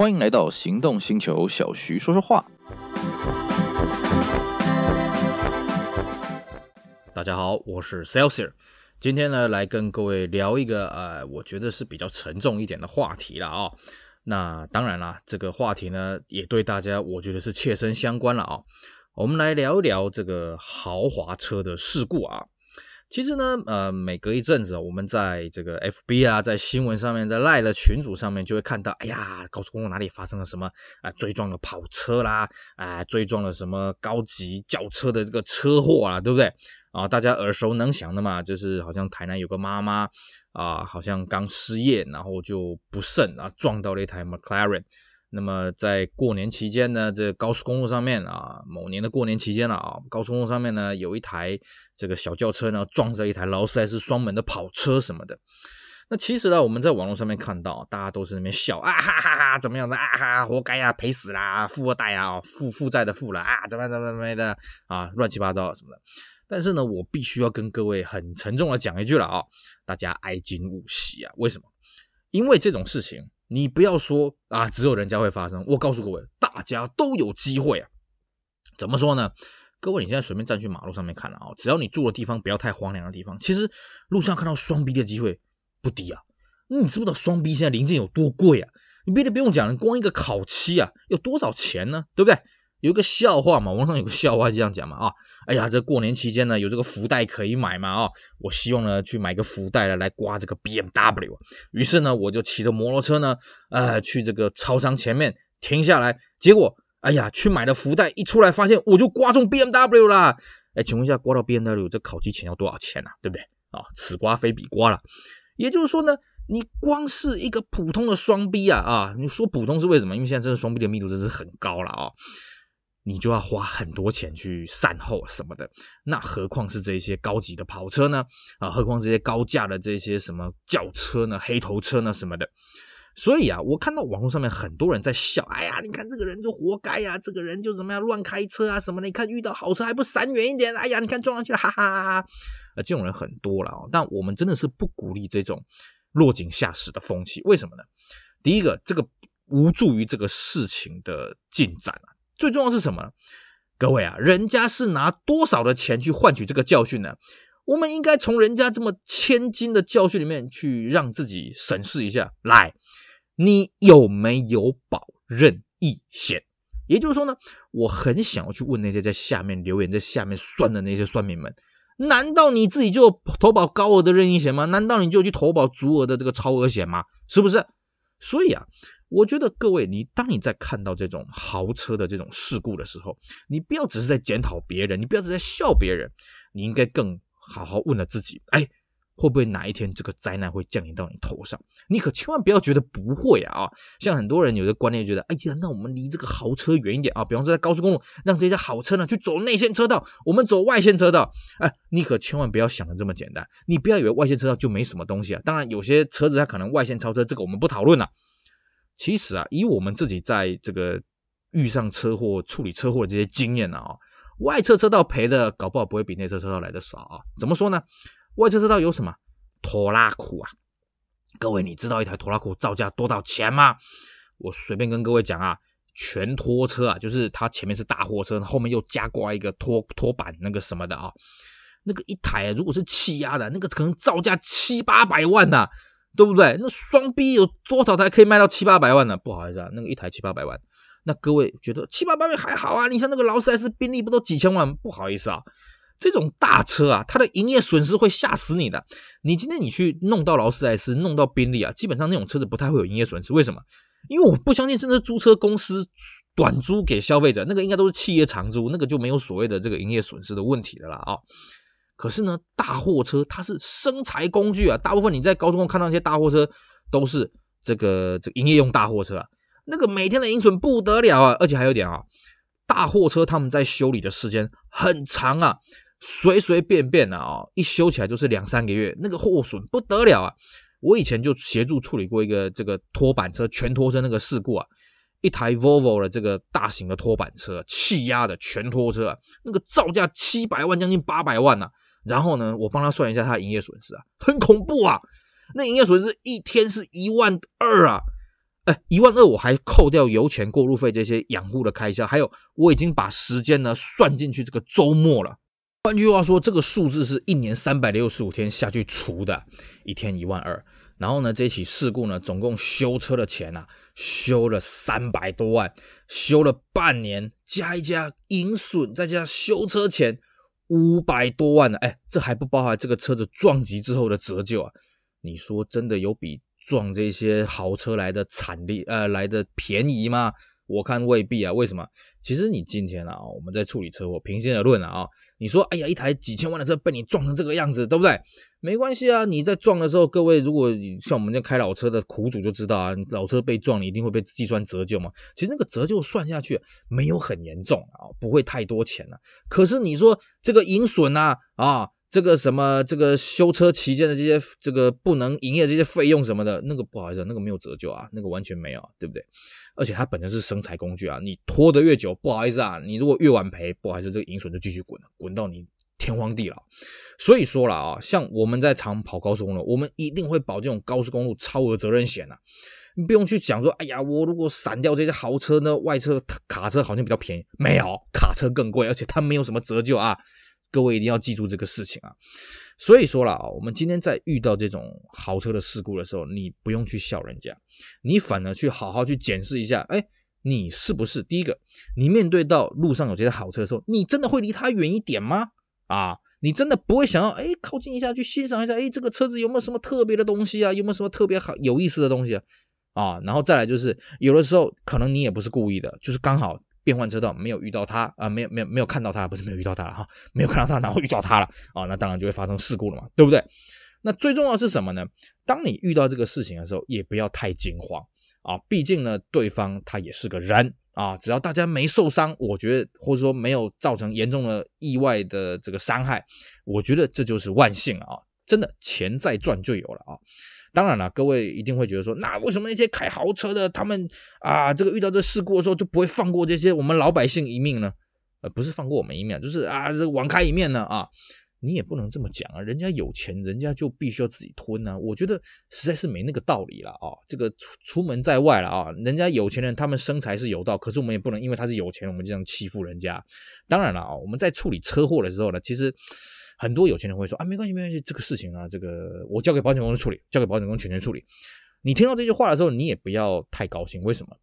欢迎来到行动星球，小徐说说话。大家好，我是 Celsius，今天呢来跟各位聊一个呃，我觉得是比较沉重一点的话题了啊、那当然啦，这个话题呢也对大家我觉得是切身相关了啊、我们来聊一聊这个豪华车的事故啊。其实呢，呃，每隔一阵子，我们在这个 FB 啊，在新闻上面，在 LINE 的群组上面，就会看到，哎呀，高速公路哪里发生了什么啊、追撞了跑车啦，啊、追撞了什么高级轿车的这个车祸啊，对不对？啊，大家耳熟能详的嘛，就是好像台南有个妈妈啊，好像刚失业，然后就不慎啊，撞到了一台 McLaren。那么在过年期间呢，这高速公路上面啊，某年的过年期间了啊，高速公路上面呢，有一台这个小轿车呢，撞在一台劳斯莱斯双门的跑车什么的。那其实呢，我们在网络上面看到，大家都是那边笑啊哈哈哈，怎么样的啊哈，活该啊，赔死啦，富二代啊，负负债的负了啊，怎么怎么怎么的啊，乱七八糟什么的。但是呢，我必须要跟各位很沉重的讲一句了啊，大家哀矜勿喜啊，为什么？因为这种事情。你不要说啊，只有人家会发生。我告诉各位，大家都有机会啊。怎么说呢？各位，你现在随便站去马路上面看了啊，只要你住的地方不要太荒凉的地方，其实路上看到双逼的机会不低啊。你知不知道双逼现在零件有多贵啊？你别的不用讲了，光一个烤漆啊，有多少钱呢？对不对？有一个笑话嘛，网上有个笑话是这样讲嘛啊，哎呀，这过年期间呢，有这个福袋可以买嘛啊，我希望呢去买个福袋来来刮这个 BMW，于是呢我就骑着摩托车呢，呃，去这个超商前面停下来，结果哎呀，去买了福袋，一出来发现我就刮中 BMW 啦，哎，请问一下，刮到 BMW 这烤漆钱要多少钱啊？对不对啊？此刮非彼刮了，也就是说呢，你光是一个普通的双 B 啊啊，你说普通是为什么？因为现在这个双 B 的密度真是很高了啊。你就要花很多钱去善后什么的，那何况是这些高级的跑车呢？啊，何况这些高价的这些什么轿车呢、黑头车呢什么的。所以啊，我看到网络上面很多人在笑，哎呀，你看这个人就活该呀，这个人就怎么样乱开车啊什么的。你看遇到好车还不闪远一点，哎呀，你看撞上去了，哈哈哈哈。啊，这种人很多了，但我们真的是不鼓励这种落井下石的风气。为什么呢？第一个，这个无助于这个事情的进展啊。最重要是什么？各位啊，人家是拿多少的钱去换取这个教训呢？我们应该从人家这么千金的教训里面去让自己审视一下。来，你有没有保任意险？也就是说呢，我很想要去问那些在下面留言、在下面算的那些算命们：难道你自己就投保高额的任意险吗？难道你就去投保足额的这个超额险吗？是不是？所以啊。我觉得各位，你当你在看到这种豪车的这种事故的时候，你不要只是在检讨别人，你不要只是在笑别人，你应该更好好问了自己：哎，会不会哪一天这个灾难会降临到你头上？你可千万不要觉得不会啊！像很多人有的观念觉得：哎呀，那我们离这个豪车远一点啊，比方说在高速公路，让这些豪车呢去走内线车道，我们走外线车道。哎，你可千万不要想的这么简单，你不要以为外线车道就没什么东西啊。当然，有些车子它可能外线超车，这个我们不讨论了。其实啊，以我们自己在这个遇上车祸、处理车祸的这些经验啊，外侧车道赔的搞不好不会比内侧车道来的少啊。怎么说呢？外侧车道有什么？拖拉库啊！各位，你知道一台拖拉库造价多少钱吗？我随便跟各位讲啊，全拖车啊，就是它前面是大货车，后面又加挂一个拖拖板那个什么的啊，那个一台如果是气压的，那个可能造价七八百万呢、啊。对不对？那双 B 有多少台可以卖到七八百万呢？不好意思啊，那个一台七八百万，那各位觉得七八百万还好啊？你像那个劳斯莱斯、宾利不都几千万？不好意思啊，这种大车啊，它的营业损失会吓死你的。你今天你去弄到劳斯莱斯、弄到宾利啊，基本上那种车子不太会有营业损失。为什么？因为我不相信，甚至租车公司短租给消费者，那个应该都是企业长租，那个就没有所谓的这个营业损失的问题的了啊。可是呢，大货车它是生财工具啊，大部分你在高速公路看到那些大货车都是这个这个营业用大货车啊，那个每天的营损不得了啊，而且还有一点啊，大货车他们在修理的时间很长啊，随随便便的啊，一修起来就是两三个月，那个货损不得了啊。我以前就协助处理过一个这个拖板车全拖车那个事故啊，一台 Volvo 的这个大型的拖板车，气压的全拖车啊，那个造价七百万将近八百万呐。然后呢，我帮他算一下他的营业损失啊，很恐怖啊！那营业损失一天是一万二啊！哎，一万二我还扣掉油钱、过路费这些养护的开销，还有我已经把时间呢算进去这个周末了。换句话说，这个数字是一年三百六十五天下去除的，一天一万二。然后呢，这起事故呢，总共修车的钱啊，修了三百多万，修了半年，加一加营损，再加修车钱五百多万呢。哎，这还不包含这个车子撞击之后的折旧啊。你说真的有比撞这些豪车来的惨烈，呃，来的便宜吗？我看未必啊，为什么？其实你今天啊，我们在处理车祸，平心而论啊，你说，哎呀，一台几千万的车被你撞成这个样子，对不对？没关系啊，你在撞的时候，各位如果像我们这开老车的苦主就知道啊，老车被撞，你一定会被计算折旧嘛。其实那个折旧算下去没有很严重啊，不会太多钱啊。可是你说这个银损啊，啊。这个什么，这个修车期间的这些这个不能营业这些费用什么的，那个不好意思，那个没有折旧啊，那个完全没有，对不对？而且它本身是生财工具啊，你拖得越久，不好意思啊，你如果越晚赔，不好意思，这个银损就继续滚，滚到你天荒地老。所以说了啊，像我们在常跑高速公路，我们一定会保这种高速公路超额责任险啊，你不用去讲说，哎呀，我如果闪掉这些豪车呢，外车卡车好像比较便宜，没有，卡车更贵，而且它没有什么折旧啊。各位一定要记住这个事情啊！所以说了，我们今天在遇到这种豪车的事故的时候，你不用去笑人家，你反而去好好去检视一下，哎，你是不是第一个？你面对到路上有这些豪车的时候，你真的会离它远一点吗？啊，你真的不会想要哎靠近一下去欣赏一下，哎，这个车子有没有什么特别的东西啊？有没有什么特别好有意思的东西啊？啊，然后再来就是有的时候可能你也不是故意的，就是刚好。变换车道没有遇到他啊，没有没有没有看到他，不是没有遇到他了哈，没有看到他，然后遇到他了啊，那当然就会发生事故了嘛，对不对？那最重要是什么呢？当你遇到这个事情的时候，也不要太惊慌啊，毕竟呢，对方他也是个人啊，只要大家没受伤，我觉得或者说没有造成严重的意外的这个伤害，我觉得这就是万幸了啊，真的钱再赚就有了啊。当然了，各位一定会觉得说，那为什么那些开豪车的他们啊，这个遇到这事故的时候就不会放过这些我们老百姓一命呢？呃，不是放过我们一命，就是啊，这网开一面呢啊，你也不能这么讲啊，人家有钱，人家就必须要自己吞呢。我觉得实在是没那个道理了啊。这个出出门在外了啊，人家有钱人他们生财是有道，可是我们也不能因为他是有钱，我们就这样欺负人家。当然了啊，我们在处理车祸的时候呢，其实。很多有钱人会说啊，没关系，没关系，这个事情啊，这个我交给保险公司处理，交给保险公司全权处理。你听到这句话的时候，你也不要太高兴。为什么？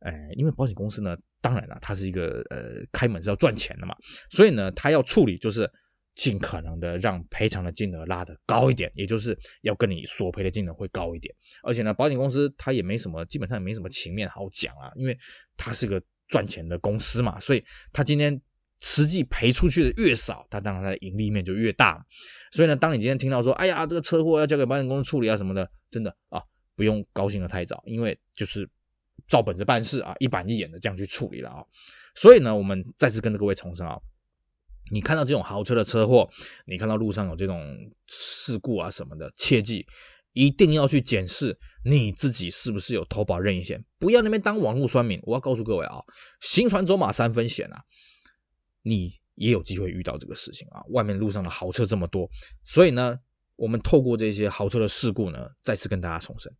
哎，因为保险公司呢，当然了，它是一个呃，开门是要赚钱的嘛，所以呢，它要处理就是尽可能的让赔偿的金额拉得高一点，也就是要跟你索赔的金额会高一点。而且呢，保险公司它也没什么，基本上也没什么情面好讲啊，因为它是个赚钱的公司嘛，所以它今天。实际赔出去的越少，它当然它的盈利面就越大。所以呢，当你今天听到说，哎呀，这个车祸要交给保险公司处理啊什么的，真的啊，不用高兴得太早，因为就是照本子办事啊，一板一眼的这样去处理了啊。所以呢，我们再次跟着各位重申啊，你看到这种豪车的车祸，你看到路上有这种事故啊什么的，切记一定要去检视你自己是不是有投保任意险，不要那边当网络酸民。我要告诉各位啊，行船走马三分险啊。你也有机会遇到这个事情啊！外面路上的豪车这么多，所以呢，我们透过这些豪车的事故呢，再次跟大家重申，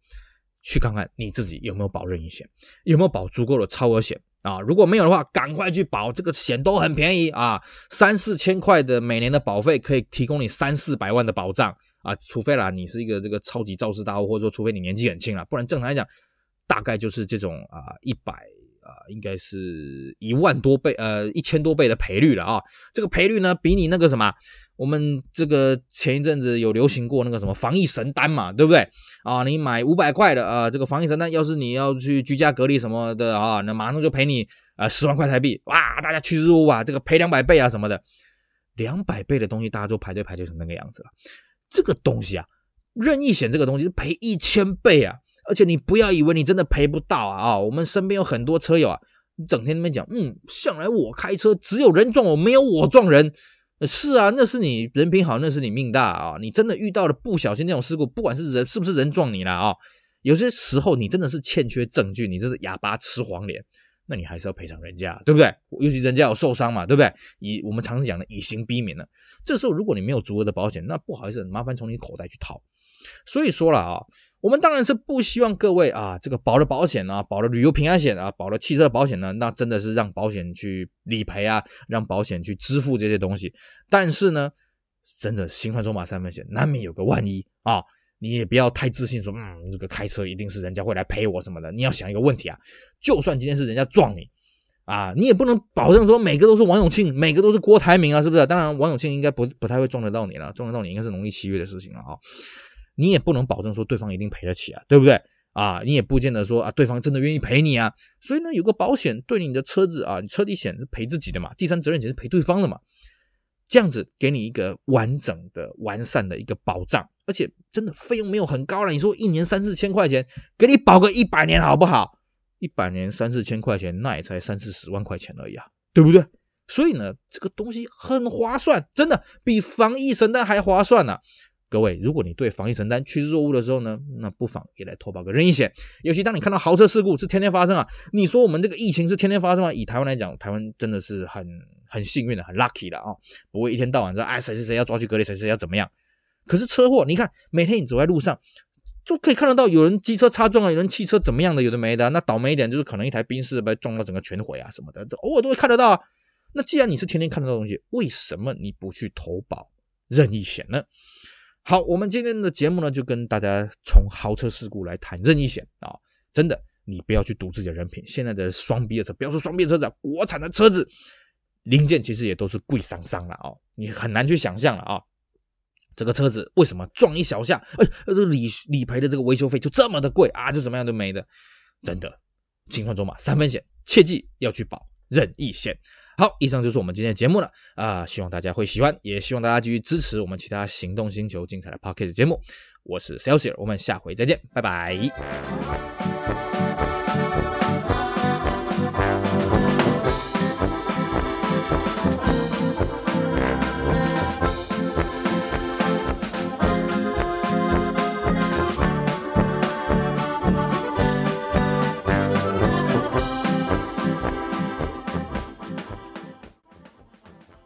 去看看你自己有没有保任意险，有没有保足够的超额险啊！如果没有的话，赶快去保，这个险都很便宜啊，三四千块的每年的保费可以提供你三四百万的保障啊！除非啦，你是一个这个超级肇事大户，或者说除非你年纪很轻啦，不然正常来讲，大概就是这种啊一百。应该是一万多倍，呃，一千多倍的赔率了啊！这个赔率呢，比你那个什么，我们这个前一阵子有流行过那个什么防疫神丹嘛，对不对？啊，你买五百块的啊，这个防疫神丹，要是你要去居家隔离什么的啊，那马上就赔你啊十万块台币，哇，大家趋之若鹜啊，这个赔两百倍啊什么的，两百倍的东西大家都排队排队成那个样子了。这个东西啊，任意险这个东西是赔一千倍啊！而且你不要以为你真的赔不到啊！啊，我们身边有很多车友啊，你整天那边讲，嗯，向来我开车只有人撞我，没有我撞人。是啊，那是你人品好，那是你命大啊！你真的遇到了不小心那种事故，不管是人是不是人撞你了啊，有些时候你真的是欠缺证据，你这是哑巴吃黄连，那你还是要赔偿人家，对不对？尤其人家有受伤嘛，对不对？以我们常常讲的以刑逼民呢，这时候如果你没有足额的保险，那不好意思，麻烦从你口袋去掏。所以说了啊。我们当然是不希望各位啊，这个保了保险啊，保了旅游平安险啊，保了汽车保险呢，那真的是让保险去理赔啊，让保险去支付这些东西。但是呢，真的心欢走马三分险，难免有个万一啊，你也不要太自信说，嗯，这个开车一定是人家会来赔我什么的。你要想一个问题啊，就算今天是人家撞你啊，你也不能保证说每个都是王永庆，每个都是郭台铭啊，是不是？当然，王永庆应该不不太会撞得到你了，撞得到你应该是农历七月的事情了啊。你也不能保证说对方一定赔得起啊，对不对啊？你也不见得说啊，对方真的愿意赔你啊。所以呢，有个保险对你的车子啊，你车体险是赔自己的嘛，第三责任险是赔对方的嘛。这样子给你一个完整的、完善的一个保障，而且真的费用没有很高了。你说一年三四千块钱，给你保个一百年好不好？一百年三四千块钱，那也才三四十万块钱而已啊，对不对？所以呢，这个东西很划算，真的比防疫神单还划算呢、各位，如果你对防疫承担趋之若鹜的时候呢，那不妨也来投保个任意险。尤其当你看到豪车事故是天天发生啊，你说我们这个疫情是天天发生啊？以台湾来讲，台湾真的是很很幸运的，很 lucky 的啊，不会一天到晚说哎谁谁谁要抓去隔离，谁谁要怎么样。可是车祸，你看每天你走在路上，就可以看得到有人机车擦撞啊，有人汽车怎么样的，有的没的。那倒霉一点就是可能一台宾士被撞到整个全毁啊什么的，这偶尔都会看得到啊。那既然你是天天看得到东西，为什么你不去投保任意险呢？好，我们今天的节目呢，就跟大家从豪车事故来谈任意险啊！真的，你不要去赌自己的人品。现在的双 B 的车，不要说双 B 的车子，国产的车子零件其实也都是贵桑桑了啊！你很难去想象了啊！这个车子为什么撞一小下，哎，这理理赔的这个维修费就这么的贵啊？就怎么样都没的，真的，心欢走马三分险，切记要去保任意险。好，以上就是我们今天的节目了啊！希望大家会喜欢，也希望大家继续支持我们其他行动星球精彩的 p o c k e t 节目。我是 Celsius，我们下回再见，拜拜。